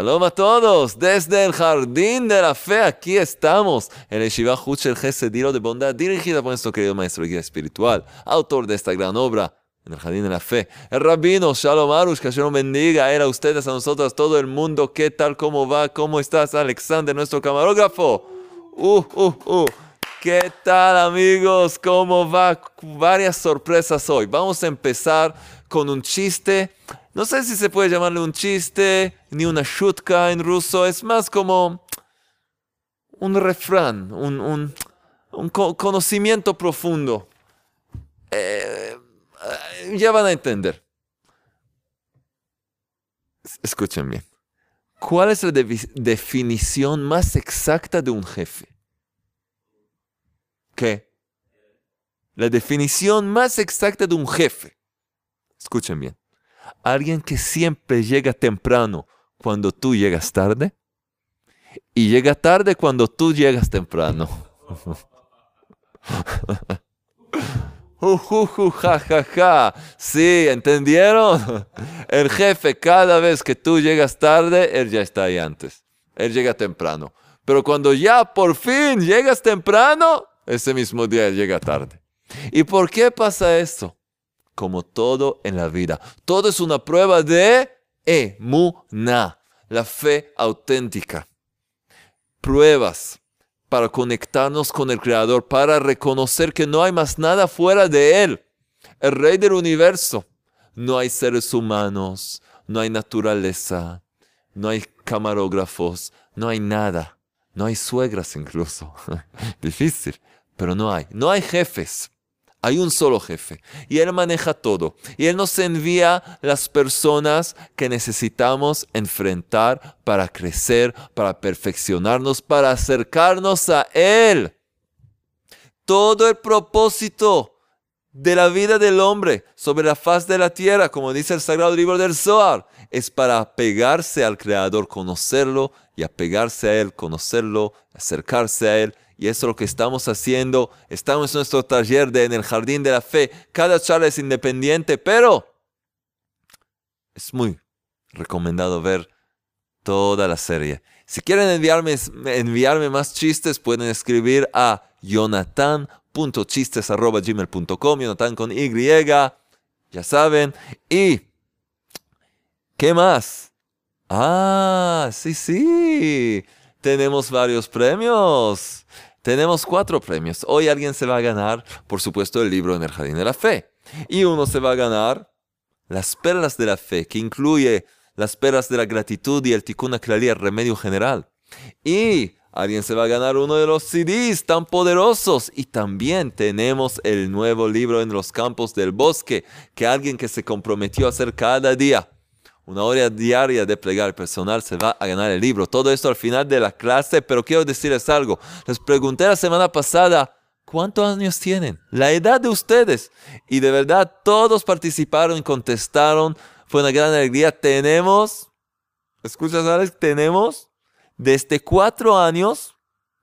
Shalom a todos, desde el Jardín de la Fe, aquí estamos, en el Shiva Huchel Gesediro de Bondad, dirigida por nuestro querido maestro guía espiritual, autor de esta gran obra, en el Jardín de la Fe. El rabino Shalom Arush, que Shalom bendiga a él, a ustedes, a nosotros, a todo el mundo. ¿Qué tal? ¿Cómo va? ¿Cómo estás, Alexander, nuestro camarógrafo? Uh, uh, uh. ¿Qué tal, amigos? ¿Cómo va? Varias sorpresas hoy. Vamos a empezar con un chiste no sé si se puede llamarle un chiste, ni una shutka en ruso, es más como un refrán, un, conocimiento profundo. Eh, ya van a entender. Escuchen bien. ¿Cuál es la definición más exacta de un jefe? La definición más exacta de un jefe. Escuchen bien alguien que siempre llega temprano cuando tú llegas tarde y llega tarde cuando tú llegas temprano. Uh, ja, ja, ja. Sí, ¿entendieron? El jefe, cada vez que tú llegas tarde, él ya está ahí antes. Él llega temprano. Pero cuando ya por fin llegas temprano, ese mismo día llega tarde. ¿Y por qué pasa eso? como todo en la vida. Todo es una prueba de emuná, la fe auténtica. Pruebas para conectarnos con el Creador, para reconocer que no hay más nada fuera de Él, el Rey del universo. No hay seres humanos, no hay naturaleza, no hay camarógrafos, no hay nada. No hay suegras incluso. Difícil, pero no hay. No hay jefes. Hay un solo jefe y Él maneja todo. Y Él nos envía las personas que necesitamos enfrentar para crecer, para perfeccionarnos, para acercarnos a Él. Todo el propósito de la vida del hombre sobre la faz de la tierra, como dice el sagrado libro del Zohar, es para apegarse al Creador, conocerlo y apegarse a Él, conocerlo, acercarse a Él y eso es lo que estamos haciendo. Estamos en nuestro taller de En el Jardín de la Fe. Cada charla es independiente, pero es muy recomendado ver toda la serie. Si quieren enviarme, enviarme más chistes, pueden escribir a jonathan.chistes.gmail.com, Jonathan con Y, ya saben. Y, ¿qué más? Ah, sí, sí. Tenemos varios premios. Tenemos cuatro premios. Hoy alguien se va a ganar, por supuesto, el libro en el Jardín de la Fe. Y uno se va a ganar las perlas de la fe, que incluye las perlas de la gratitud y el tikkun klali, el remedio general. Y alguien se va a ganar uno de los CDs tan poderosos. Y también tenemos el nuevo libro en los campos del bosque, que alguien que se comprometió a hacer cada día una hora diaria de plegar personal, se va a ganar el libro. Todo esto al final de la clase, pero quiero decirles algo. Les pregunté la semana pasada, ¿cuántos años tienen? La edad de ustedes. Y de verdad, todos participaron y contestaron. Fue una gran alegría. Tenemos, escuchas, Alex, tenemos desde cuatro años,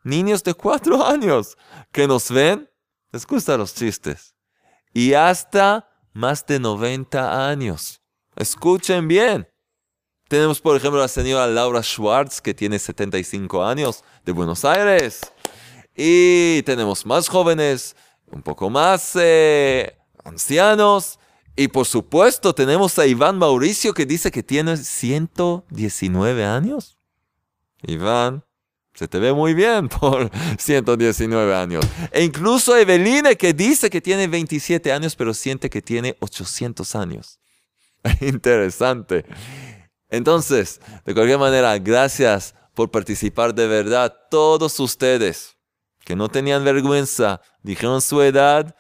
niños de cuatro años, que nos ven, les gustan los chistes, y hasta más de 90 años. Escuchen bien. Tenemos, por ejemplo, a la señora Laura Schwartz, que tiene 75 años, de Buenos Aires. Y tenemos más jóvenes, un poco más eh, ancianos. Y por supuesto, tenemos a Iván Mauricio, que dice que tiene 119 años. Iván, se te ve muy bien por 119 años. E incluso Eveline, que dice que tiene 27 años, pero siente que tiene 800 años. Interesante. Entonces, de cualquier manera, gracias por participar de verdad. Todos ustedes que no tenían vergüenza, dijeron su edad,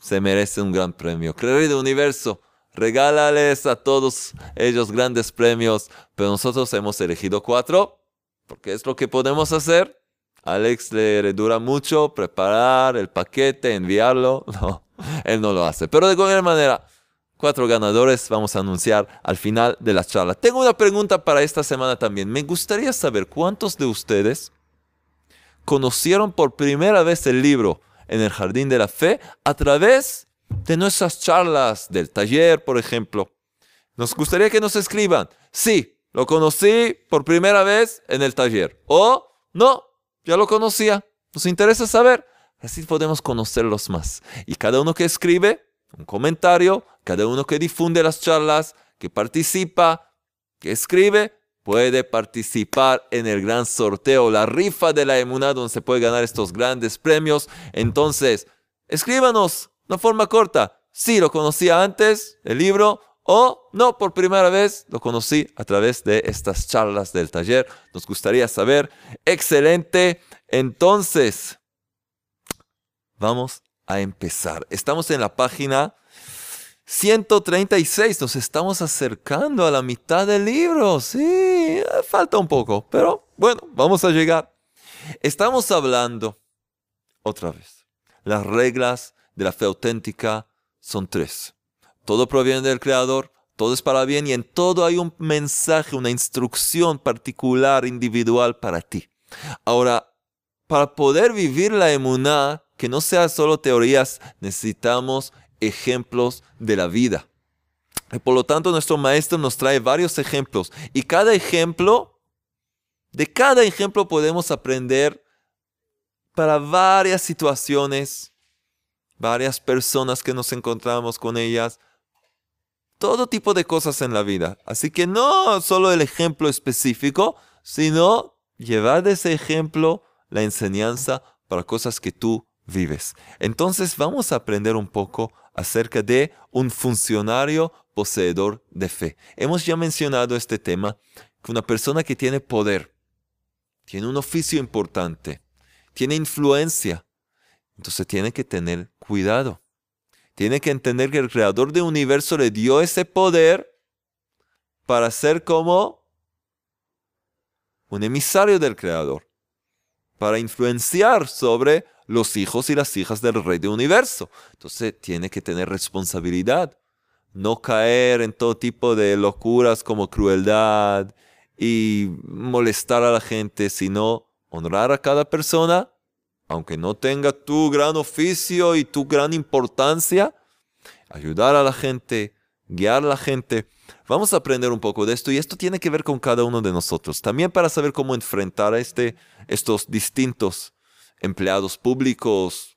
se merece un gran premio. Creer universo, regálales a todos ellos grandes premios, pero nosotros hemos elegido cuatro, porque es lo que podemos hacer. Alex le, dura mucho preparar el paquete, enviarlo. No, él no lo hace. Pero de cualquier manera, cuatro ganadores vamos a anunciar al final de la charla. Tengo una pregunta para esta semana también. Me gustaría saber cuántos de ustedes conocieron por primera vez el libro en el Jardín de la Fe a través de nuestras charlas del taller, por ejemplo. Nos gustaría que nos escriban. Sí, lo conocí por primera vez en el taller. O no, ya lo conocía. Nos interesa saber. Así podemos conocerlos más. Y cada uno que escribe un comentario, cada uno que difunde las charlas, que participa, que escribe, puede participar en el gran sorteo, la rifa de la emuná, donde se puede ganar estos grandes premios. Entonces, escríbanos una forma corta. Si lo conocía antes, el libro, o no, por primera vez lo conocí a través de estas charlas del taller. Nos gustaría saber. Excelente. Entonces, vamos a empezar. Estamos en la página 136. Nos estamos acercando a la mitad del libro. Sí, falta un poco, pero bueno, vamos a llegar. Estamos hablando, otra vez, las reglas de la fe auténtica son tres. Todo proviene del Creador, todo es para bien y en todo hay un mensaje, una instrucción particular, individual para ti. Ahora, para poder vivir la emuná, que no sea solo teorías, necesitamos ejemplos de la vida. Y por lo tanto, nuestro maestro nos trae varios ejemplos y cada ejemplo, de cada ejemplo podemos aprender para varias situaciones, varias personas que nos encontramos con ellas, todo tipo de cosas en la vida. Así que no solo el ejemplo específico, sino llevar de ese ejemplo la enseñanza para cosas que tú vives. Entonces vamos a aprender un poco acerca de un funcionario poseedor de fe. Hemos ya mencionado este tema, que una persona que tiene poder, tiene un oficio importante, tiene influencia, entonces tiene que tener cuidado. Tiene que entender que el creador del universo le dio ese poder para ser como un emisario del creador, para influenciar sobre los hijos y las hijas del rey del universo. Entonces tiene que tener responsabilidad, no caer en todo tipo de locuras como crueldad y molestar a la gente, sino honrar a cada persona, aunque no tenga tu gran oficio y tu gran importancia, ayudar a la gente, guiar a la gente. Vamos a aprender un poco de esto y esto tiene que ver con cada uno de nosotros. También para saber cómo enfrentar a este, estos distintos empleados públicos,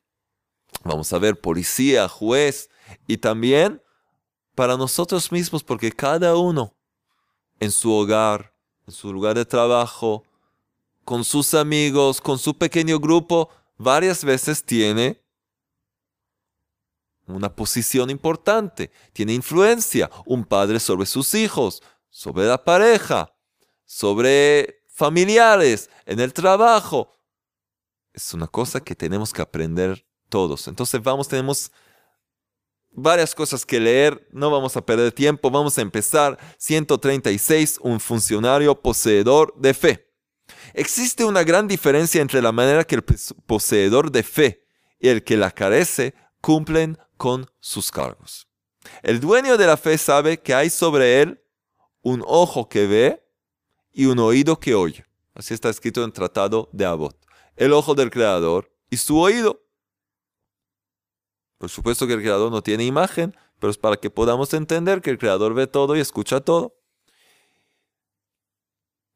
vamos a ver policía, juez y también para nosotros mismos, porque cada uno en su hogar, en su lugar de trabajo, con sus amigos, con su pequeño grupo, varias veces tiene una posición importante, tiene influencia, un padre sobre sus hijos, sobre la pareja, sobre familiares, en el trabajo, es una cosa que tenemos que aprender todos. Entonces vamos, tenemos varias cosas que leer, no vamos a perder tiempo, vamos a empezar. 136, un funcionario poseedor de fe. Existe una gran diferencia entre la manera que el poseedor de fe y el que la carece cumplen con sus cargos. El dueño de la fe sabe que hay sobre él un ojo que ve y un oído que oye. Así está escrito en el Tratado de Abot el ojo del creador y su oído. Por supuesto que el creador no tiene imagen, pero es para que podamos entender que el creador ve todo y escucha todo.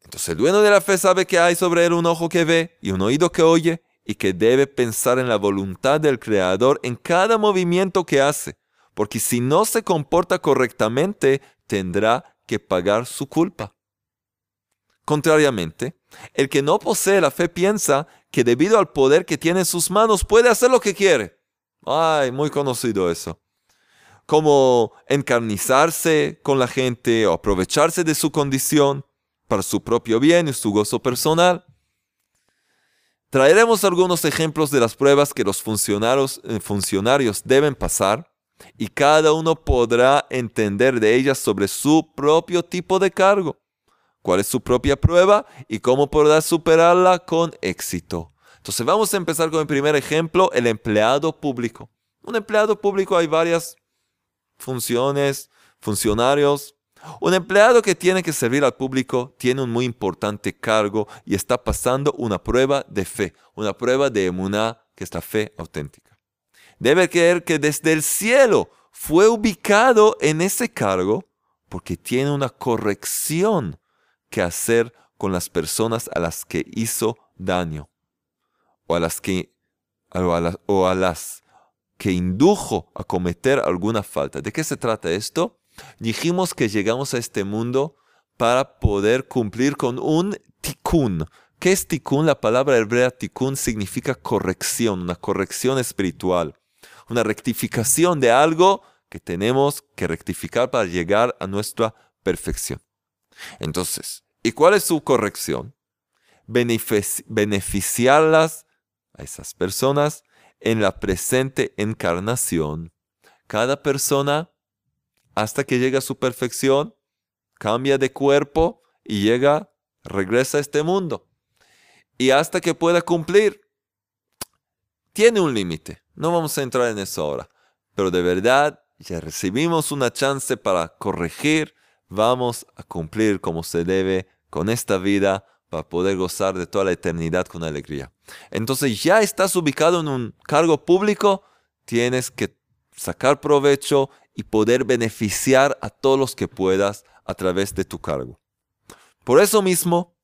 Entonces el dueño de la fe sabe que hay sobre él un ojo que ve y un oído que oye y que debe pensar en la voluntad del creador en cada movimiento que hace, porque si no se comporta correctamente tendrá que pagar su culpa. Contrariamente, el que no posee la fe piensa que debido al poder que tiene en sus manos puede hacer lo que quiere. Ay, muy conocido eso. Como encarnizarse con la gente o aprovecharse de su condición para su propio bien y su gozo personal. Traeremos algunos ejemplos de las pruebas que los funcionarios, eh, funcionarios deben pasar y cada uno podrá entender de ellas sobre su propio tipo de cargo cuál es su propia prueba y cómo podrá superarla con éxito. Entonces vamos a empezar con el primer ejemplo, el empleado público. Un empleado público hay varias funciones, funcionarios. Un empleado que tiene que servir al público tiene un muy importante cargo y está pasando una prueba de fe, una prueba de emuná, que es la fe auténtica. Debe creer que desde el cielo fue ubicado en ese cargo porque tiene una corrección qué hacer con las personas a las que hizo daño o a las que, o a las que indujo a cometer alguna falta. ¿De qué se trata esto? Dijimos que llegamos a este mundo para poder cumplir con un tikkun. ¿Qué es tikkun? La palabra hebrea tikkun significa corrección, una corrección espiritual, una rectificación de algo que tenemos que rectificar para llegar a nuestra perfección. Entonces, ¿y cuál es su corrección? beneficiarlas a esas personas en la presente encarnación. Cada persona, hasta que llega a su perfección, cambia de cuerpo y llega, regresa a este mundo. Y hasta que pueda cumplir, tiene un límite. No vamos a entrar en eso ahora. Pero de verdad, ya recibimos una chance para corregir. Vamos a cumplir como se debe con esta vida para poder gozar de toda la eternidad con alegría. Entonces ya estás ubicado en un cargo público, tienes que sacar provecho y poder beneficiar a todos los que puedas a través de tu cargo. Por eso mismo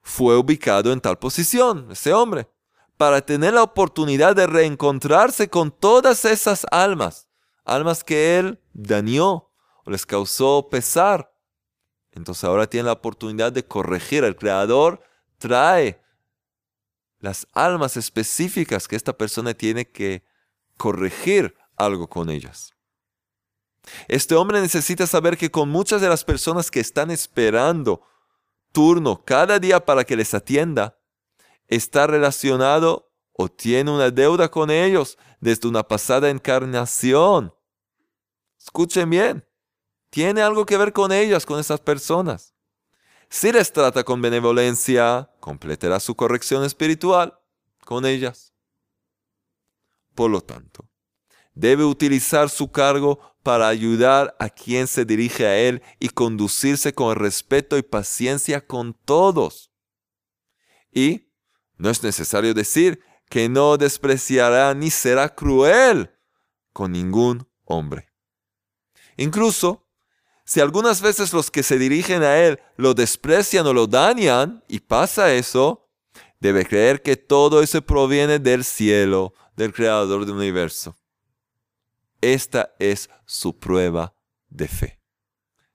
fue ubicado en tal posición ese hombre, para tener la oportunidad de reencontrarse con todas esas almas, almas que él dañó o les causó pesar entonces ahora tiene la oportunidad de corregir. El Creador trae las almas específicas que esta persona tiene que corregir algo con ellas. Este hombre necesita saber que con muchas de las personas que están esperando turno cada día para que les atienda, está relacionado o tiene una deuda con ellos desde una pasada encarnación. Escuchen bien tiene algo que ver con ellas, con esas personas. Si les trata con benevolencia, completará su corrección espiritual con ellas. Por lo tanto, debe utilizar su cargo para ayudar a quien se dirige a él y conducirse con respeto y paciencia con todos. Y no es necesario decir que no despreciará ni será cruel con ningún hombre. Incluso si algunas veces los que se dirigen a Él lo desprecian o lo dañan, y pasa eso, debe creer que todo eso proviene del cielo, del Creador del universo. Esta es su prueba de fe.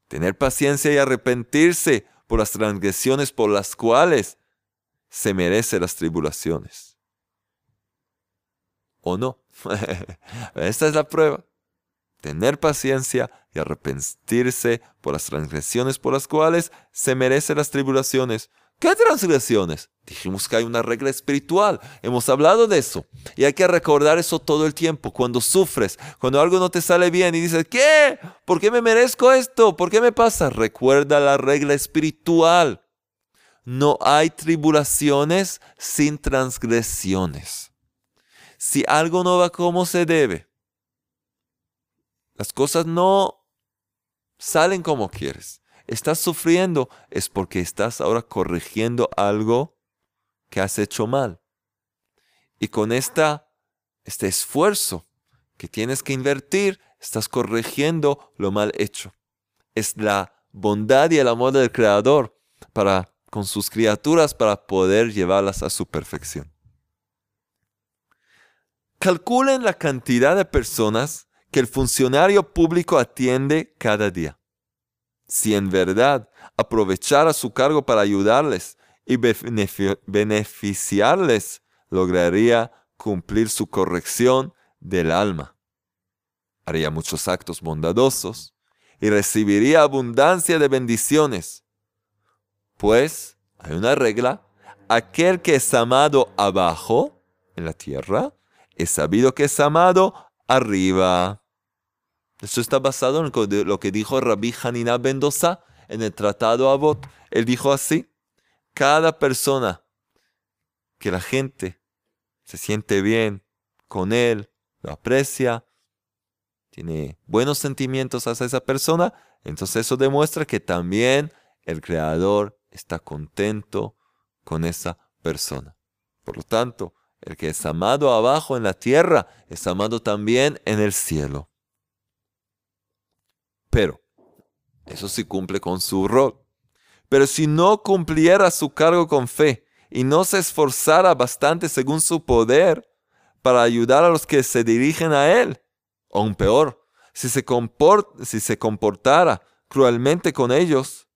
Tener paciencia y arrepentirse por las transgresiones por las cuales se merece las tribulaciones. ¿O no? Esta es la prueba tener paciencia y arrepentirse por las transgresiones por las cuales se merecen las tribulaciones. ¿Qué transgresiones? Dijimos que hay una regla espiritual. Hemos hablado de eso. Y hay que recordar eso todo el tiempo. Cuando sufres, cuando algo no te sale bien y dices, ¿qué? ¿Por qué me merezco esto? ¿Por qué me pasa? Recuerda la regla espiritual. No hay tribulaciones sin transgresiones. Si algo no va como se debe, las cosas no salen como quieres. Estás sufriendo es porque estás ahora corrigiendo algo que has hecho mal. Y con esta, este esfuerzo que tienes que invertir, estás corrigiendo lo mal hecho. Es la bondad y el amor del Creador para con sus criaturas para poder llevarlas a su perfección. Calculen la cantidad de personas que el funcionario público atiende cada día. Si en verdad aprovechara su cargo para ayudarles y beneficiarles, lograría cumplir su corrección del alma. Haría muchos actos bondadosos y recibiría abundancia de bendiciones. Pues hay una regla, aquel que es amado abajo, en la tierra, es sabido que es amado arriba. Esto está basado en lo que dijo Rabbi Hanina Mendoza en el Tratado Abot. Él dijo así, cada persona que la gente se siente bien con él, lo aprecia, tiene buenos sentimientos hacia esa persona, entonces eso demuestra que también el Creador está contento con esa persona. Por lo tanto, el que es amado abajo en la tierra es amado también en el cielo. Pero, eso sí cumple con su rol. Pero si no cumpliera su cargo con fe y no se esforzara bastante según su poder para ayudar a los que se dirigen a él, o aún peor, si se, si se comportara cruelmente con ellos,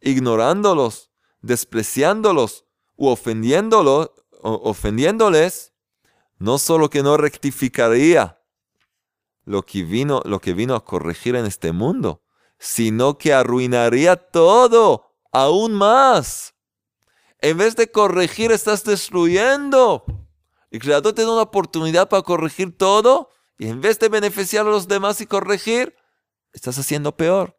ignorándolos, despreciándolos u ofendiéndolos, ofendiéndoles, no solo que no rectificaría lo que, vino, lo que vino a corregir en este mundo, sino que arruinaría todo aún más. En vez de corregir, estás destruyendo. El Creador te da una oportunidad para corregir todo y en vez de beneficiar a los demás y corregir, estás haciendo peor.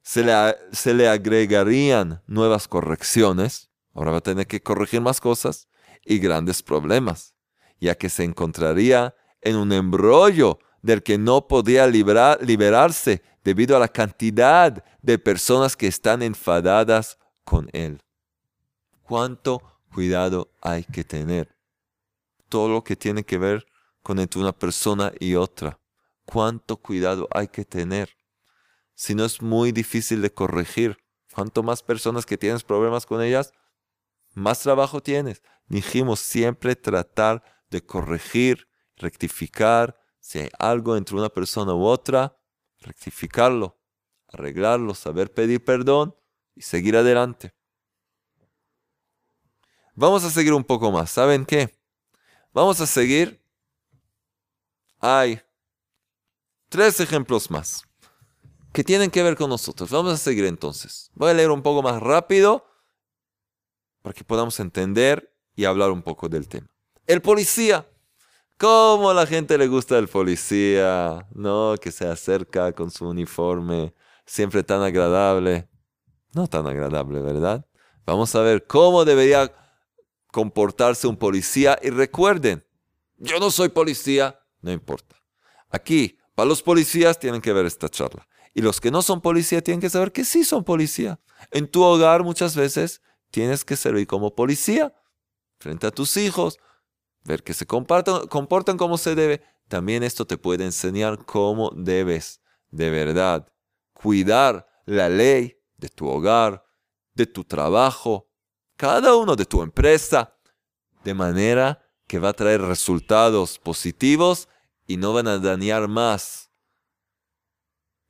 Se le, se le agregarían nuevas correcciones, ahora va a tener que corregir más cosas y grandes problemas, ya que se encontraría en un embrollo del que no podía liberarse debido a la cantidad de personas que están enfadadas con él. ¿Cuánto cuidado hay que tener? Todo lo que tiene que ver con entre una persona y otra. ¿Cuánto cuidado hay que tener? Si no es muy difícil de corregir. Cuanto más personas que tienes problemas con ellas, más trabajo tienes. Dijimos siempre tratar de corregir, rectificar. Si hay algo entre una persona u otra, rectificarlo, arreglarlo, saber pedir perdón y seguir adelante. Vamos a seguir un poco más. ¿Saben qué? Vamos a seguir. Hay tres ejemplos más que tienen que ver con nosotros. Vamos a seguir entonces. Voy a leer un poco más rápido para que podamos entender y hablar un poco del tema. El policía. ¿Cómo la gente le gusta el policía? No, que se acerca con su uniforme, siempre tan agradable no tan agradable, ¿verdad? Vamos a ver cómo debería comportarse un policía y recuerden, yo no soy policía, no importa. Aquí, para los policías tienen que ver esta charla. Y los que no son policía tienen que saber que sí son policía. En tu hogar muchas veces tienes que servir como policía frente a tus hijos, ver que se comportan, como se debe. También esto te puede enseñar cómo debes de verdad cuidar la ley de tu hogar, de tu trabajo, cada uno de tu empresa, de manera que va a traer resultados positivos y no van a dañar más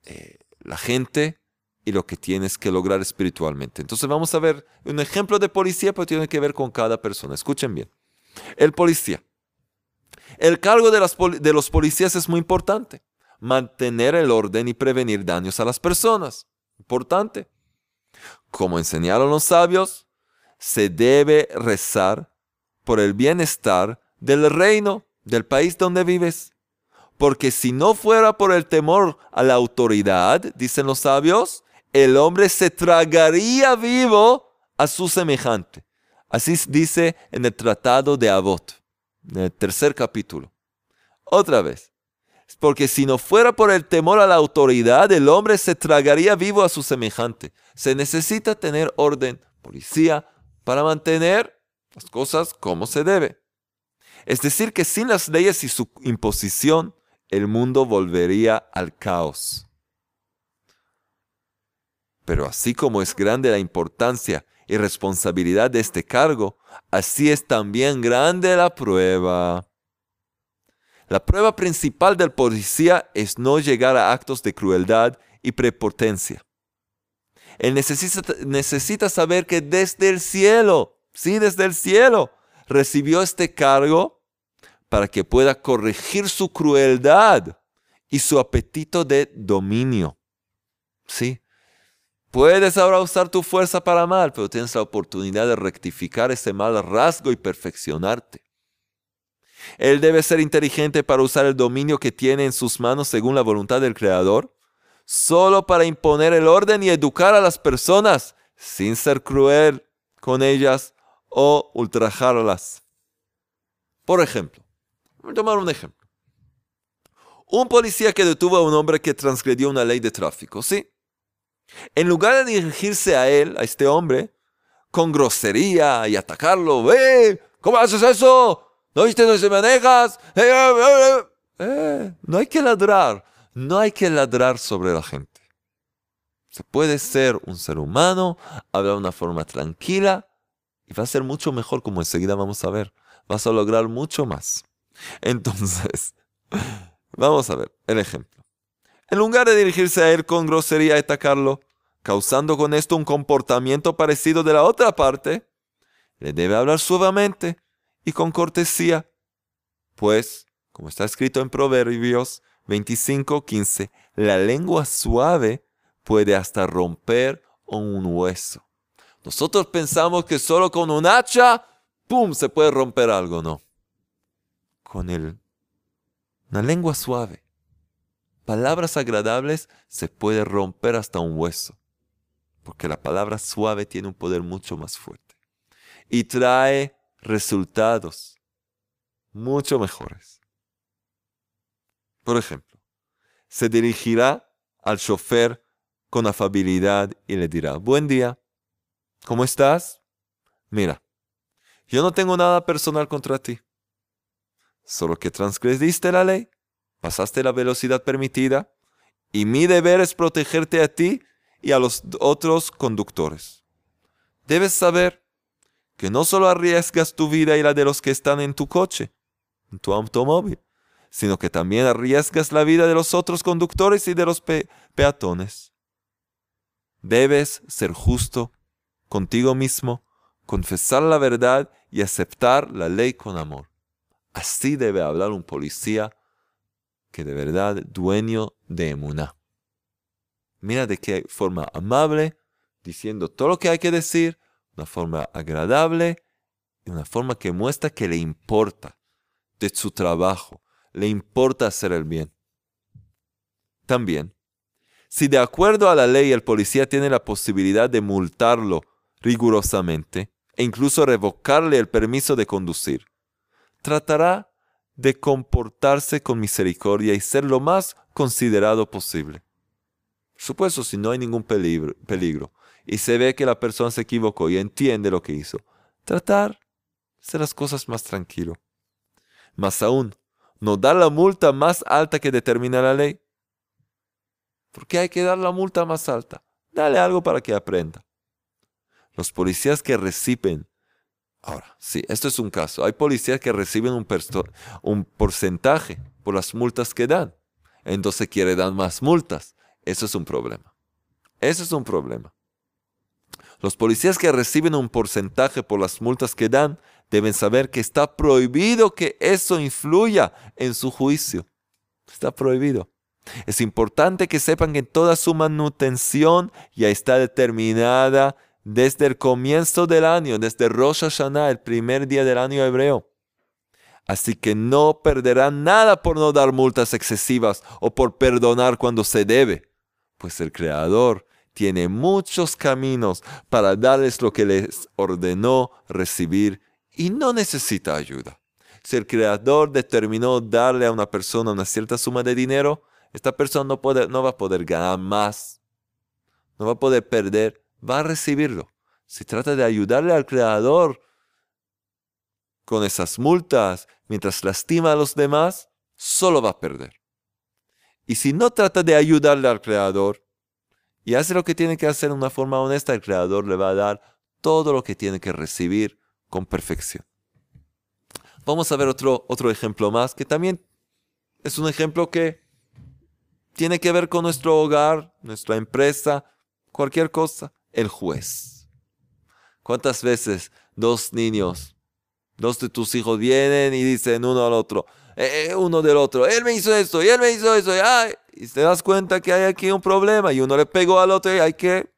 eh, la gente y lo que tienes que lograr espiritualmente. Entonces vamos a ver un ejemplo de policía, pero tiene que ver con cada persona. Escuchen bien. El policía. El cargo de, de los policías es muy importante. Mantener el orden y prevenir daños a las personas. Importante. Como enseñaron los sabios, se debe rezar por el bienestar del reino, del país donde vives. Porque si no fuera por el temor a la autoridad, dicen los sabios, el hombre se tragaría vivo a su semejante. Así dice en el tratado de Abot, en el tercer capítulo. Otra vez, porque si no fuera por el temor a la autoridad, el hombre se tragaría vivo a su semejante. Se necesita tener orden, policía, para mantener las cosas como se debe. Es decir, que sin las leyes y su imposición, el mundo volvería al caos. Pero así como es grande la importancia y responsabilidad de este cargo, así es también grande la prueba. La prueba principal del policía es no llegar a actos de crueldad y prepotencia. Él necesita, necesita saber que desde el cielo, sí, desde el cielo, recibió este cargo para que pueda corregir su crueldad y su apetito de dominio. Sí. Puedes ahora usar tu fuerza para mal, pero tienes la oportunidad de rectificar ese mal rasgo y perfeccionarte. Él debe ser inteligente para usar el dominio que tiene en sus manos según la voluntad del Creador, solo para imponer el orden y educar a las personas, sin ser cruel con ellas o ultrajarlas. Por ejemplo, voy a tomar un ejemplo. Un policía que detuvo a un hombre que transgredió una ley de tráfico, ¿sí? En lugar de dirigirse a él, a este hombre, con grosería y atacarlo, ¡eh! ¿Cómo haces eso? ¿No viste no se manejas? Eh, eh, eh, no hay que ladrar. No hay que ladrar sobre la gente. Se puede ser un ser humano, hablar de una forma tranquila y va a ser mucho mejor, como enseguida vamos a ver. Vas a lograr mucho más. Entonces, vamos a ver el ejemplo. En lugar de dirigirse a él con grosería y atacarlo, causando con esto un comportamiento parecido de la otra parte, le debe hablar suavemente y con cortesía. Pues, como está escrito en Proverbios 25:15, la lengua suave puede hasta romper un hueso. Nosotros pensamos que solo con un hacha, ¡pum!, se puede romper algo, no. Con el, una lengua suave, palabras agradables, se puede romper hasta un hueso. Porque la palabra suave tiene un poder mucho más fuerte. Y trae resultados mucho mejores. Por ejemplo, se dirigirá al chofer con afabilidad y le dirá, buen día, ¿cómo estás? Mira, yo no tengo nada personal contra ti, solo que transgrediste la ley, pasaste la velocidad permitida, y mi deber es protegerte a ti y a los otros conductores. Debes saber que no solo arriesgas tu vida y la de los que están en tu coche, en tu automóvil, sino que también arriesgas la vida de los otros conductores y de los peatones. Debes ser justo contigo mismo, confesar la verdad y aceptar la ley con amor. Así debe hablar un policía que de verdad dueño de emuná. Mira de qué forma amable, diciendo todo lo que hay que decir, una forma agradable y una forma que muestra que le importa de su trabajo, le importa hacer el bien. También, si de acuerdo a la ley el policía tiene la posibilidad de multarlo rigurosamente e incluso revocarle el permiso de conducir, tratará de comportarse con misericordia y ser lo más considerado posible. Supuesto, si no hay ningún peligro, peligro y se ve que la persona se equivocó y entiende lo que hizo, tratar de hacer las cosas más tranquilo. Más aún, no dar la multa más alta que determina la ley. ¿Por qué hay que dar la multa más alta? Dale algo para que aprenda. Los policías que reciben, ahora, sí, esto es un caso, hay policías que reciben un, un porcentaje por las multas que dan. Entonces quiere dar más multas. Eso es un problema. Eso es un problema. Los policías que reciben un porcentaje por las multas que dan deben saber que está prohibido que eso influya en su juicio. Está prohibido. Es importante que sepan que toda su manutención ya está determinada desde el comienzo del año, desde Rosh Hashanah, el primer día del año hebreo. Así que no perderán nada por no dar multas excesivas o por perdonar cuando se debe, pues el Creador tiene muchos caminos para darles lo que les ordenó recibir y no necesita ayuda. Si el creador determinó darle a una persona una cierta suma de dinero, esta persona no, puede, no va a poder ganar más, no va a poder perder, va a recibirlo. Si trata de ayudarle al creador con esas multas mientras lastima a los demás, solo va a perder. Y si no trata de ayudarle al creador, y hace lo que tiene que hacer de una forma honesta, el Creador le va a dar todo lo que tiene que recibir con perfección. Vamos a ver otro, otro ejemplo más, que también es un ejemplo que tiene que ver con nuestro hogar, nuestra empresa, cualquier cosa. El juez. ¿Cuántas veces dos niños, dos de tus hijos vienen y dicen uno al otro, eh, eh, uno del otro, él me hizo esto y él me hizo eso, y, te das cuenta que hay aquí un problema y uno le pegó al otro y hay que,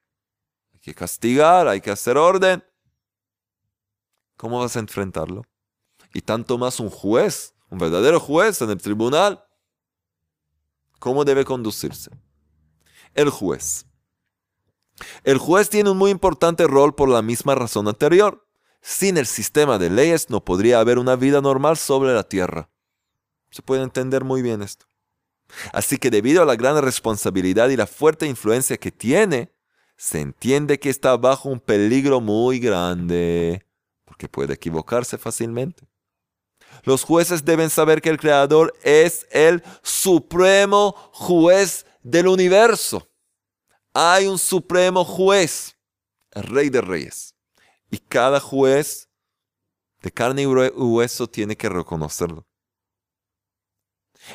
hay que castigar, hay que hacer orden. ¿Cómo vas a enfrentarlo? Y tanto más un juez, un verdadero juez en el tribunal. ¿Cómo debe conducirse? El juez. El juez tiene un muy importante rol por la misma razón anterior. Sin el sistema de leyes no podría haber una vida normal sobre la tierra. Se puede entender muy bien esto. Así que debido a la gran responsabilidad y la fuerte influencia que tiene, se entiende que está bajo un peligro muy grande, porque puede equivocarse fácilmente. Los jueces deben saber que el Creador es el supremo juez del universo. Hay un supremo juez, el rey de reyes. Y cada juez de carne y hueso tiene que reconocerlo.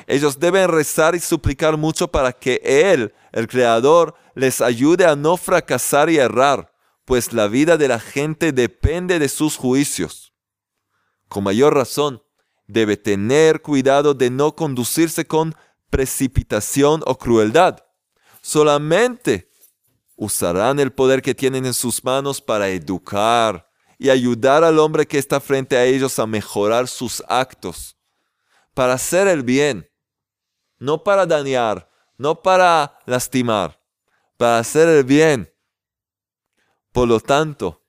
Ellos deben rezar y suplicar mucho para que Él, el Creador, les ayude a no fracasar y errar, pues la vida de la gente depende de sus juicios. Con mayor razón, debe tener cuidado de no conducirse con precipitación o crueldad. Solamente usarán el poder que tienen en sus manos para educar y ayudar al hombre que está frente a ellos a mejorar sus actos, para hacer el bien, no para dañar, no para lastimar, para hacer el bien. Por lo tanto,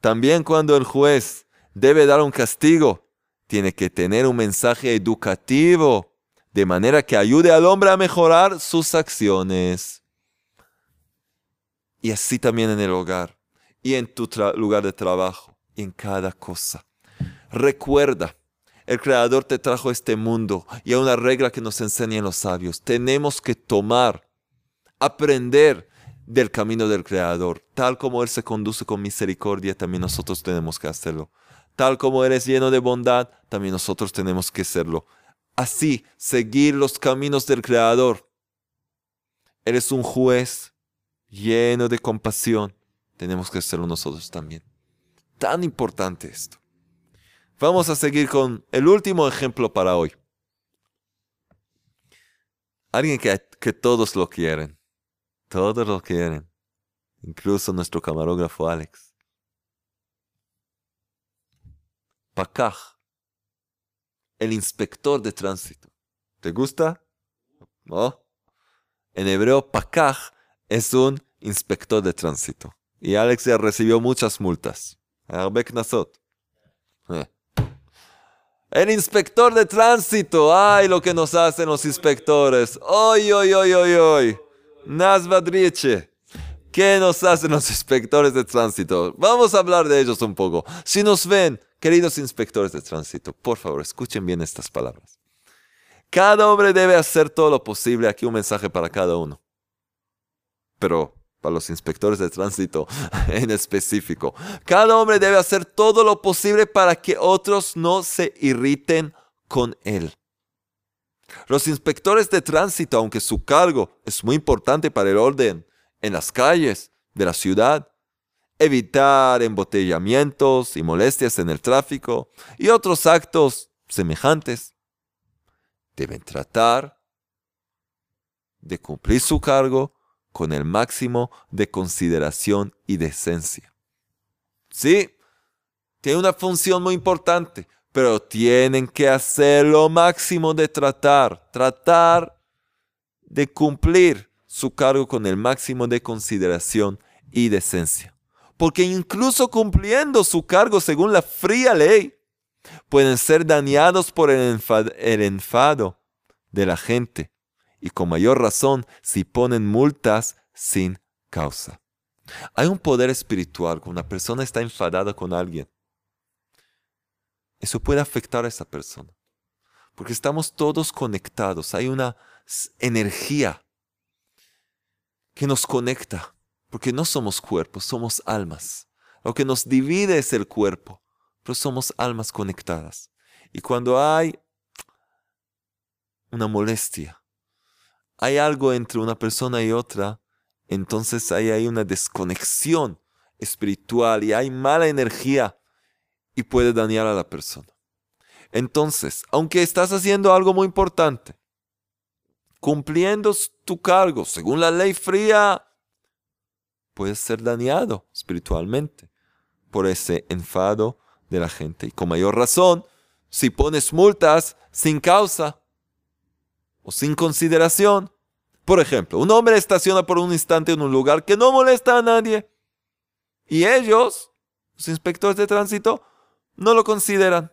también cuando el juez debe dar un castigo, tiene que tener un mensaje educativo, de manera que ayude al hombre a mejorar sus acciones. Y así también en el hogar, y en tu lugar de trabajo, y en cada cosa. Recuerda, el Creador te trajo este mundo y hay una regla que nos enseñan los sabios. Tenemos que tomar, aprender del camino del Creador. Tal como Él se conduce con misericordia, también nosotros tenemos que hacerlo. Tal como Él es lleno de bondad, también nosotros tenemos que serlo. Así, seguir los caminos del Creador. Él es un juez lleno de compasión. Tenemos que serlo nosotros también. Tan importante esto. Vamos a seguir con el último ejemplo para hoy. Alguien que, que todos lo quieren. Todos lo quieren. Incluso nuestro camarógrafo Alex. Pakaj, el inspector de tránsito. ¿Te gusta? ¿No? En hebreo, Pakaj es un inspector de tránsito. Y Alex ya recibió muchas multas. Eh. El inspector de tránsito. Ay, lo que nos hacen los inspectores. Oy, oy, oy, oy, oy. Nazvadriche. ¿Qué nos hacen los inspectores de tránsito? Vamos a hablar de ellos un poco. Si nos ven, queridos inspectores de tránsito, por favor, escuchen bien estas palabras. Cada hombre debe hacer todo lo posible. Aquí un mensaje para cada uno. Pero para los inspectores de tránsito en específico. Cada hombre debe hacer todo lo posible para que otros no se irriten con él. Los inspectores de tránsito, aunque su cargo es muy importante para el orden en las calles de la ciudad, evitar embotellamientos y molestias en el tráfico y otros actos semejantes, deben tratar de cumplir su cargo con el máximo de consideración y decencia. Sí, tiene una función muy importante, pero tienen que hacer lo máximo de tratar, tratar de cumplir su cargo con el máximo de consideración y decencia. Porque incluso cumpliendo su cargo según la fría ley, pueden ser dañados por el enfado, el enfado de la gente y con mayor razón si ponen multas sin causa. Hay un poder espiritual cuando una persona está enfadada con alguien. Eso puede afectar a esa persona. Porque estamos todos conectados. Hay una energía que nos conecta. Porque no somos cuerpos, somos almas. Lo que nos divide es el cuerpo, pero somos almas conectadas. Y cuando hay una molestia, hay algo entre una persona y otra, entonces ahí hay una desconexión espiritual y hay mala energía y puede dañar a la persona. Entonces, aunque estás haciendo algo muy importante, cumpliendo tu cargo según la ley fría, puedes ser dañado espiritualmente por ese enfado de la gente. Y con mayor razón, si pones multas sin causa, sin consideración. Por ejemplo, un hombre estaciona por un instante en un lugar que no molesta a nadie y ellos, los inspectores de tránsito, no lo consideran.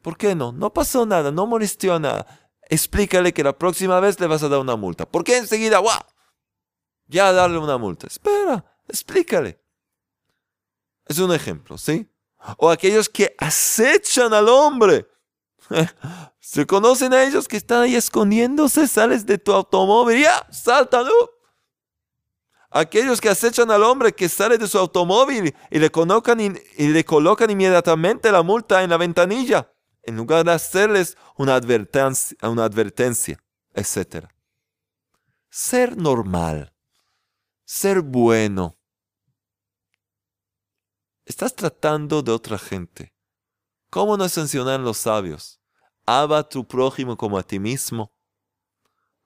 ¿Por qué no? No pasó nada, no molestó nada. Explícale que la próxima vez le vas a dar una multa. ¿Por qué enseguida, ¡guau! Ya darle una multa. Espera, explícale. Es un ejemplo, ¿sí? O aquellos que acechan al hombre Se conocen a ellos que están ahí escondiéndose, sales de tu automóvil, ya, saltan. aquellos que acechan al hombre que sale de su automóvil y le colocan, y le colocan inmediatamente la multa en la ventanilla, en lugar de hacerles una advertencia, una advertencia etc. Ser normal, ser bueno. Estás tratando de otra gente. ¿Cómo nos enseñan los sabios? Ama a tu prójimo como a ti mismo.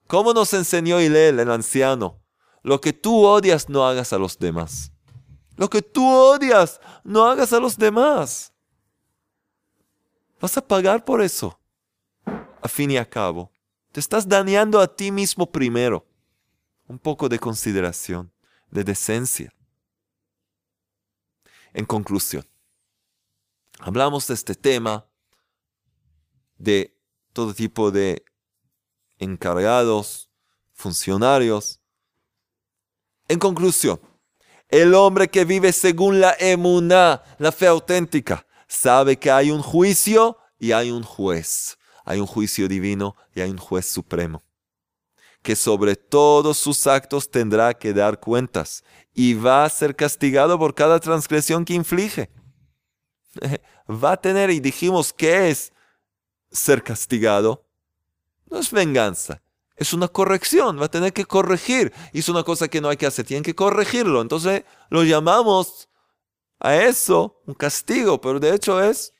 ¿Cómo nos enseñó Hilel, el anciano? Lo que tú odias no hagas a los demás. Lo que tú odias no hagas a los demás. Vas a pagar por eso. A fin y a cabo, te estás dañando a ti mismo primero. Un poco de consideración, de decencia. En conclusión, hablamos de este tema de todo tipo de encargados, funcionarios, en conclusión, el hombre que vive según la emuná, la fe auténtica, sabe que hay un juicio y hay un juez. Hay un juicio divino y hay un juez supremo. Que sobre todos sus actos tendrá que dar cuentas y va a ser castigado por cada transgresión que inflige. Va a tener, y dijimos que es ser castigado. No es venganza, es una corrección, va a tener que corregir. Hizo una cosa que no hay que hacer, tienen que corregirlo. Entonces lo llamamos a eso un castigo, pero de hecho es,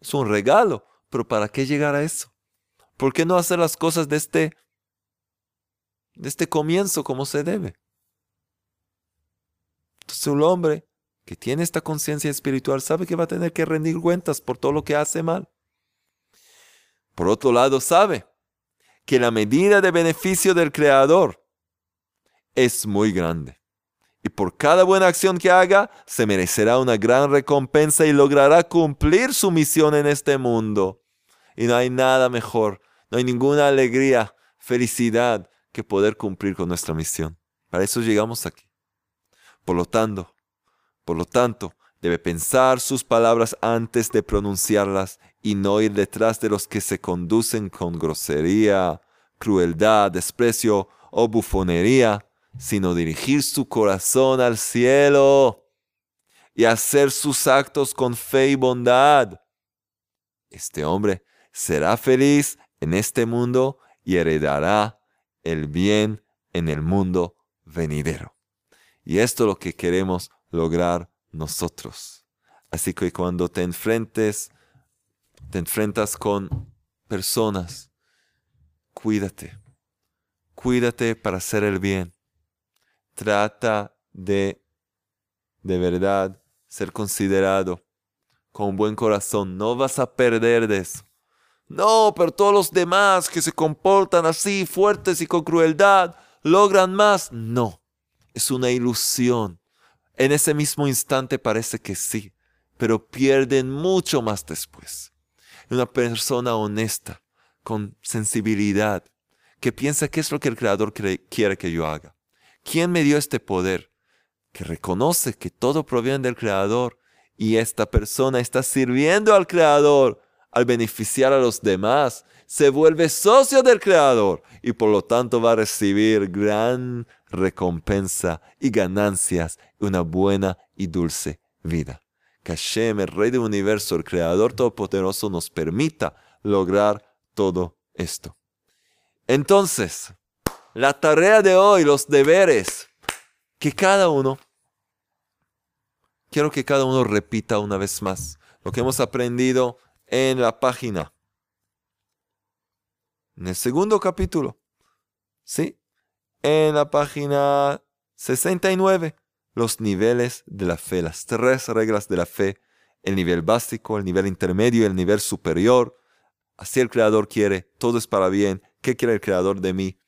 es un regalo. Pero ¿para qué llegar a eso? ¿Por qué no hacer las cosas de este, de este comienzo como se debe? Entonces un hombre que tiene esta conciencia espiritual sabe que va a tener que rendir cuentas por todo lo que hace mal. Por otro lado, sabe que la medida de beneficio del Creador es muy grande. Y por cada buena acción que haga, se merecerá una gran recompensa y logrará cumplir su misión en este mundo. Y no hay nada mejor, no hay ninguna alegría, felicidad que poder cumplir con nuestra misión. Para eso llegamos aquí. Por lo tanto, por lo tanto, debe pensar sus palabras antes de pronunciarlas y no ir detrás de los que se conducen con grosería, crueldad, desprecio o bufonería, sino dirigir su corazón al cielo y hacer sus actos con fe y bondad. Este hombre será feliz en este mundo y heredará el bien en el mundo venidero. Y esto es lo que queremos lograr nosotros. Así que cuando te enfrentes te enfrentas con personas, cuídate. Cuídate para hacer el bien. Trata de, de verdad, ser considerado con buen corazón. No vas a perder de eso. No, pero todos los demás que se comportan así, fuertes y con crueldad, logran más. No, es una ilusión. En ese mismo instante parece que sí, pero pierden mucho más después una persona honesta, con sensibilidad, que piensa qué es lo que el Creador quiere que yo haga. ¿Quién me dio este poder? Que reconoce que todo proviene del Creador y esta persona está sirviendo al Creador al beneficiar a los demás, se vuelve socio del Creador y por lo tanto va a recibir gran recompensa y ganancias una buena y dulce vida que Hashem, el Rey del Universo, el Creador Todopoderoso, nos permita lograr todo esto. Entonces, la tarea de hoy, los deberes, que cada uno, quiero que cada uno repita una vez más lo que hemos aprendido en la página, en el segundo capítulo, ¿sí? En la página 69 los niveles de la fe, las tres reglas de la fe, el nivel básico, el nivel intermedio y el nivel superior. Así el Creador quiere, todo es para bien. ¿Qué quiere el Creador de mí?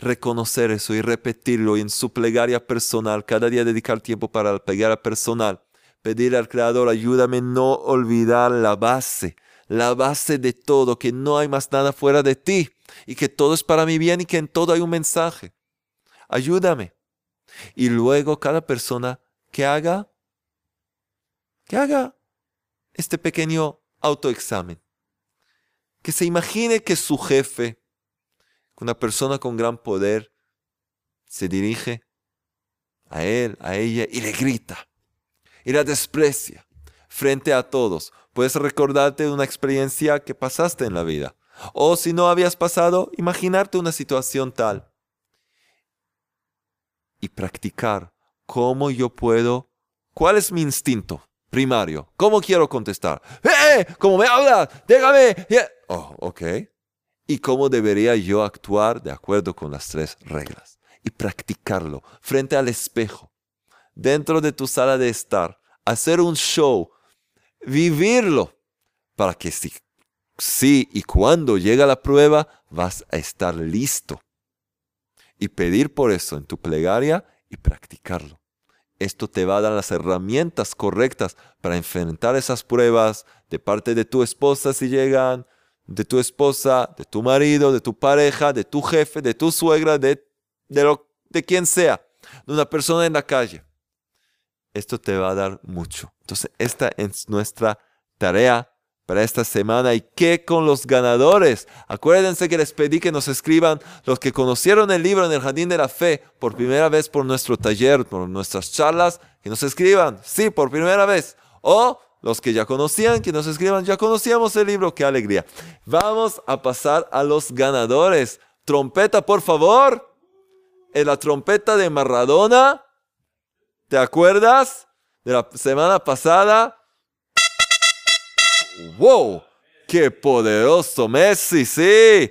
Reconocer eso y repetirlo y en su plegaria personal, cada día dedicar tiempo para la plegaria personal. Pedir al Creador, ayúdame no olvidar la base, la base de todo, que no hay más nada fuera de ti y que todo es para mi bien y que en todo hay un mensaje. Ayúdame y luego cada persona que haga, que haga este pequeño autoexamen. Que se imagine que su jefe, una persona con gran poder, se dirige a él, a ella, y le grita, y la desprecia frente a todos. Puedes recordarte una experiencia que pasaste en la vida. O si no habías pasado, imaginarte una situación tal. Y practicar cómo yo puedo, cuál es mi instinto primario, cómo quiero contestar. ¡Eh! ¿Cómo me hablas? Déjame. Oh, ok. Y cómo debería yo actuar de acuerdo con las tres reglas. Y practicarlo frente al espejo, dentro de tu sala de estar, hacer un show, vivirlo, para que si, y cuando llega la prueba, vas a estar listo. Y pedir por eso en tu plegaria y practicarlo. Esto te va a dar las herramientas correctas para enfrentar esas pruebas de parte de tu esposa si llegan, de tu esposa, de tu marido, de tu pareja, de tu jefe, de tu suegra, de, de, lo, de quien sea, de una persona en la calle. Esto te va a dar mucho. Entonces, esta es nuestra tarea para esta semana. ¿Y qué con los ganadores? Acuérdense que les pedí que nos escriban los que conocieron el libro en el Jardín de la Fe por primera vez por nuestro taller, por nuestras charlas, que nos escriban, sí, por primera vez. O los que ya conocían, que nos escriban, ya conocíamos el libro, qué alegría. Vamos a pasar a los ganadores. Trompeta, por favor. En la trompeta de Maradona. ¿Te acuerdas? De la semana pasada. ¡Wow! ¡Qué poderoso Messi! ¡Sí!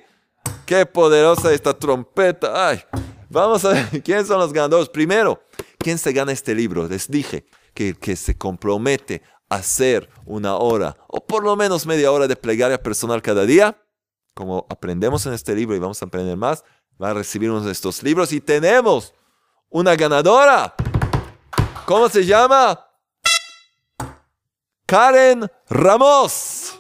¡Qué poderosa esta trompeta! ¡Ay! Vamos a ver quiénes son los ganadores. Primero, ¿quién se gana este libro? Les dije que, que se compromete hacer una hora o por lo menos media hora de plegaria personal cada día, como aprendemos en este libro y vamos a aprender más, va a recibir uno de estos libros y tenemos una ganadora. ¿Cómo se llama? Karen Ramos.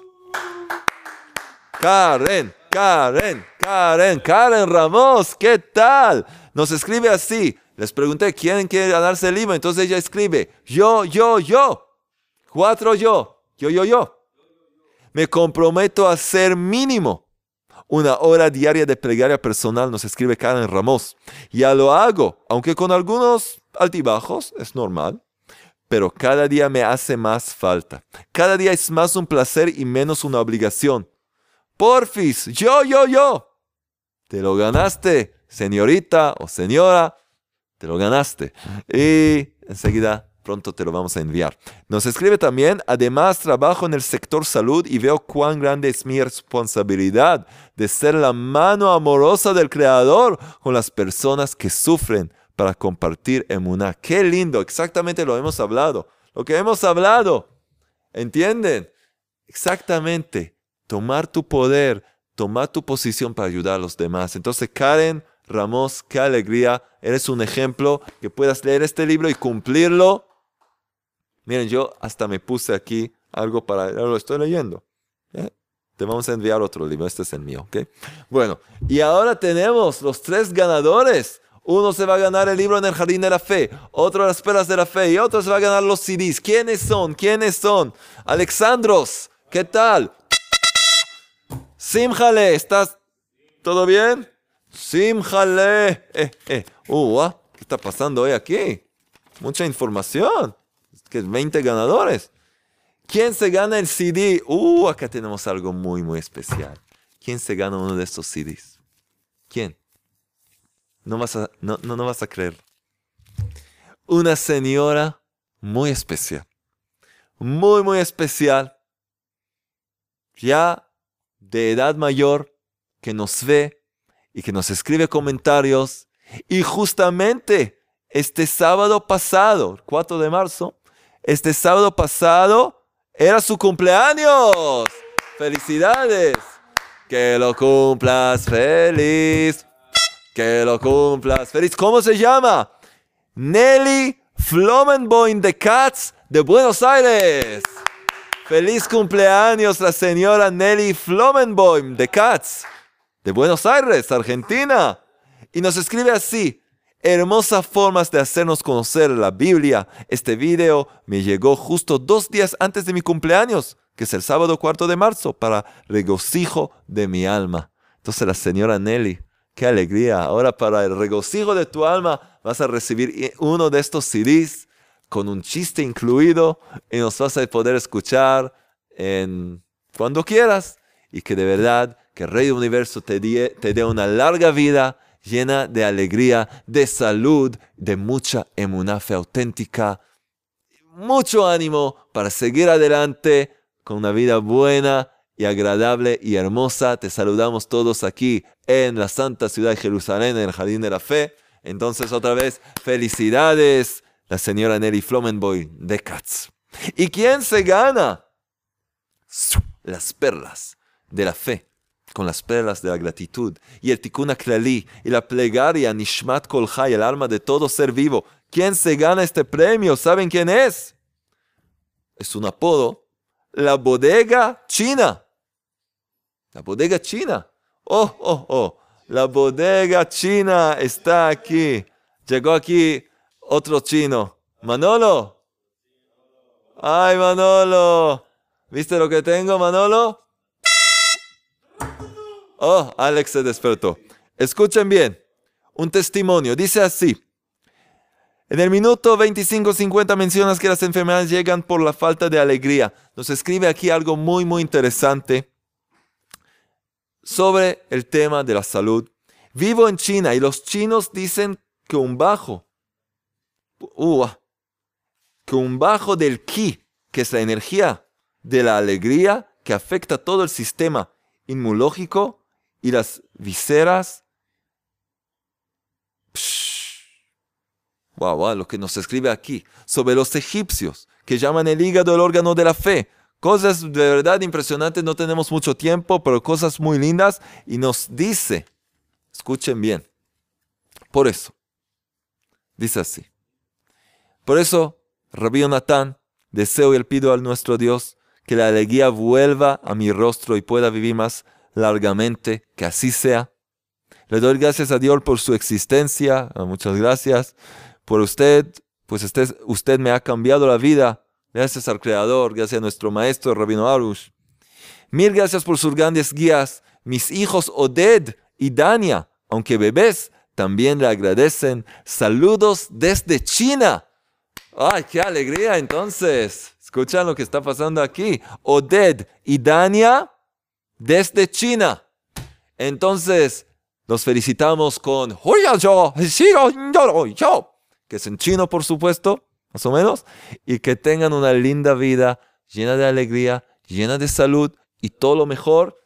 Karen, Karen, Karen, Karen Ramos, ¿qué tal? Nos escribe así. Les pregunté quién quiere ganarse el libro, entonces ella escribe, yo, yo, yo. Cuatro yo, yo, yo, yo. Me comprometo a hacer mínimo una hora diaria de plegaria personal, nos escribe Karen Ramos. Ya lo hago, aunque con algunos altibajos, es normal, pero cada día me hace más falta. Cada día es más un placer y menos una obligación. Porfis, yo, yo, yo. Te lo ganaste, señorita o señora, te lo ganaste. Y enseguida pronto te lo vamos a enviar. Nos escribe también, además trabajo en el sector salud y veo cuán grande es mi responsabilidad de ser la mano amorosa del Creador con las personas que sufren para compartir emuná. Qué lindo, exactamente lo hemos hablado. Lo que hemos hablado, ¿entienden? Exactamente, tomar tu poder, tomar tu posición para ayudar a los demás. Entonces, Karen Ramos, qué alegría, eres un ejemplo que puedas leer este libro y cumplirlo Miren, yo hasta me puse aquí algo para... Lo estoy leyendo. ¿eh? Te vamos a enviar otro libro. Este es el mío. ¿ok? Bueno, y ahora tenemos los tres ganadores. Uno se va a ganar el libro en el Jardín de la Fe, otro las Perlas de la Fe y otro se va a ganar los CDs. ¿Quiénes son? ¿Quiénes son? Alexandros, ¿qué tal? Simjale, ¿estás todo bien? Simjale. Eh, eh. Uh, ah, ¿Qué está pasando hoy aquí? Mucha información que es 20 ganadores. ¿Quién se gana el CD? Uh, acá tenemos algo muy, muy especial. ¿Quién se gana uno de estos CDs? ¿Quién? No vas a, no, no, no vas a creer. Una señora muy especial. Muy, muy especial. Ya de edad mayor, que nos ve y que nos escribe comentarios. Y justamente este sábado pasado, 4 de marzo, este sábado pasado era su cumpleaños. Felicidades. Que lo cumplas feliz. Que lo cumplas feliz. ¿Cómo se llama? Nelly Flomenboim de Katz de Buenos Aires. Feliz cumpleaños la señora Nelly Flomenboim de Katz de Buenos Aires, Argentina. Y nos escribe así, hermosas formas de hacernos conocer la Biblia. Este video me llegó justo dos días antes de mi cumpleaños, que es el sábado cuarto de marzo, para regocijo de mi alma. Entonces la señora Nelly qué alegría. Ahora para el regocijo de tu alma vas a recibir uno de estos CDs con un chiste incluido y nos vas a poder escuchar en cuando quieras y que de verdad que el Rey del Universo te dé una larga vida llena de alegría, de salud, de mucha emunafe auténtica, mucho ánimo para seguir adelante con una vida buena y agradable y hermosa. Te saludamos todos aquí en la santa ciudad de Jerusalén, en el Jardín de la Fe. Entonces, otra vez, felicidades, la señora Nelly Flomenboy de Katz. ¿Y quién se gana? Las perlas de la fe, con las perlas de la gratitud, y el tikkun aklali, y la plegaria nishmat kol el alma de todo ser vivo. ¿Quién se gana este premio? ¿Saben quién es? Es un apodo. La bodega china. La bodega china. Oh, oh, oh. La bodega china está aquí. Llegó aquí otro chino. Manolo. Ay, Manolo. ¿Viste lo que tengo, Manolo? Oh, Alex se despertó. Escuchen bien. Un testimonio. Dice así. En el minuto 25-50 mencionas que las enfermedades llegan por la falta de alegría. Nos escribe aquí algo muy, muy interesante sobre el tema de la salud. Vivo en China y los chinos dicen que un bajo, que un bajo del ki, que es la energía de la alegría que afecta todo el sistema inmunológico y las viseras. Wow, lo que nos escribe aquí sobre los egipcios que llaman el hígado el órgano de la fe. Cosas de verdad impresionantes, no tenemos mucho tiempo, pero cosas muy lindas. Y nos dice, escuchen bien, por eso, dice así. Por eso, Rabbi Natán, deseo y pido al nuestro Dios que la alegría vuelva a mi rostro y pueda vivir más largamente, que así sea. Le doy gracias a Dios por su existencia, muchas gracias. Por usted, pues usted, usted me ha cambiado la vida. Gracias al Creador, gracias a nuestro maestro Rabino Arush. Mil gracias por sus grandes guías. Mis hijos Oded y Dania, aunque bebés, también le agradecen. Saludos desde China. ¡Ay, qué alegría entonces! Escuchan lo que está pasando aquí. Oded y Dania desde China. Entonces, nos felicitamos con que es en chino, por supuesto, más o menos, y que tengan una linda vida llena de alegría, llena de salud y todo lo mejor.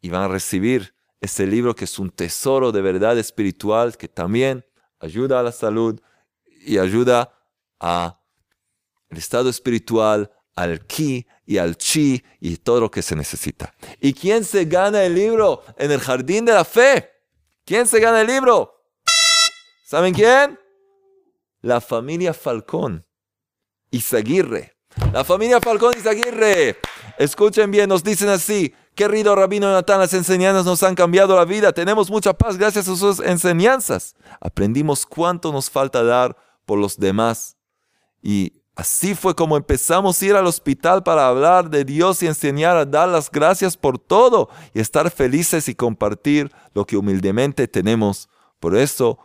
Y van a recibir este libro que es un tesoro de verdad espiritual que también ayuda a la salud y ayuda a el estado espiritual, al ki y al chi y todo lo que se necesita. ¿Y quién se gana el libro en el jardín de la fe? ¿Quién se gana el libro? ¿Saben quién? La familia Falcón. Izaguirre. La familia Falcón Izaguirre. Escuchen bien, nos dicen así. Querido Rabino Natán, las enseñanzas nos han cambiado la vida. Tenemos mucha paz gracias a sus enseñanzas. Aprendimos cuánto nos falta dar por los demás. Y Así fue como empezamos a ir al hospital para hablar de Dios y enseñar a dar las gracias por todo y estar felices y compartir lo que humildemente tenemos. Por eso,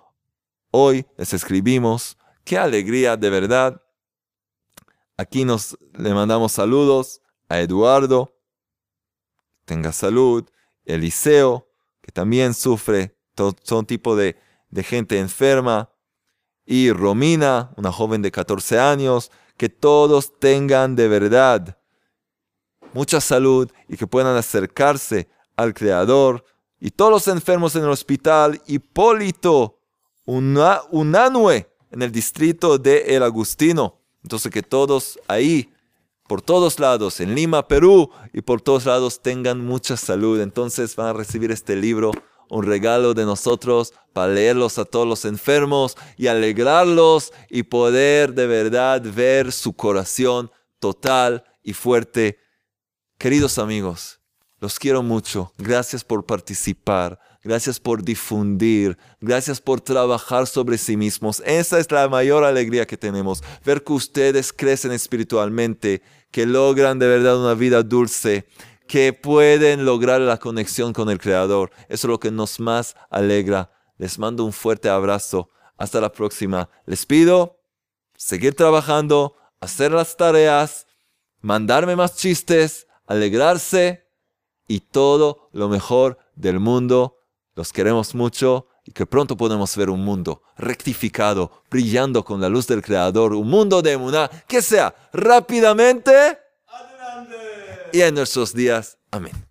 hoy les escribimos, qué alegría de verdad. Aquí nos le mandamos saludos a Eduardo, tenga salud, Eliseo, que también sufre, todo, tipo de, de gente enferma, y Romina, una joven de 14 años, que todos tengan de verdad mucha salud y que puedan acercarse al Creador. Y todos los enfermos en el hospital, Hipólito Unanue, en el distrito de El Agustino. Entonces que todos ahí, por todos lados, en Lima, Perú, y por todos lados tengan mucha salud. Entonces van a recibir este libro un regalo de nosotros para leerlos a todos los enfermos y alegrarlos y poder de verdad ver su corazón total y fuerte. Queridos amigos, los quiero mucho. Gracias por participar. Gracias por difundir. Gracias por trabajar sobre sí mismos. Esa es la mayor alegría que tenemos. Ver que ustedes crecen espiritualmente, que logran de verdad una vida dulce, que pueden lograr la conexión con el Creador. Eso es lo que nos más alegra. Les mando un fuerte abrazo. Hasta la próxima. Les pido seguir trabajando, hacer las tareas, mandarme más chistes, alegrarse y todo lo mejor del mundo. Los queremos mucho y que pronto podemos ver un mundo rectificado, brillando con la luz del Creador, un mundo de emuná que sea rápidamente y en nuestros días. Amén.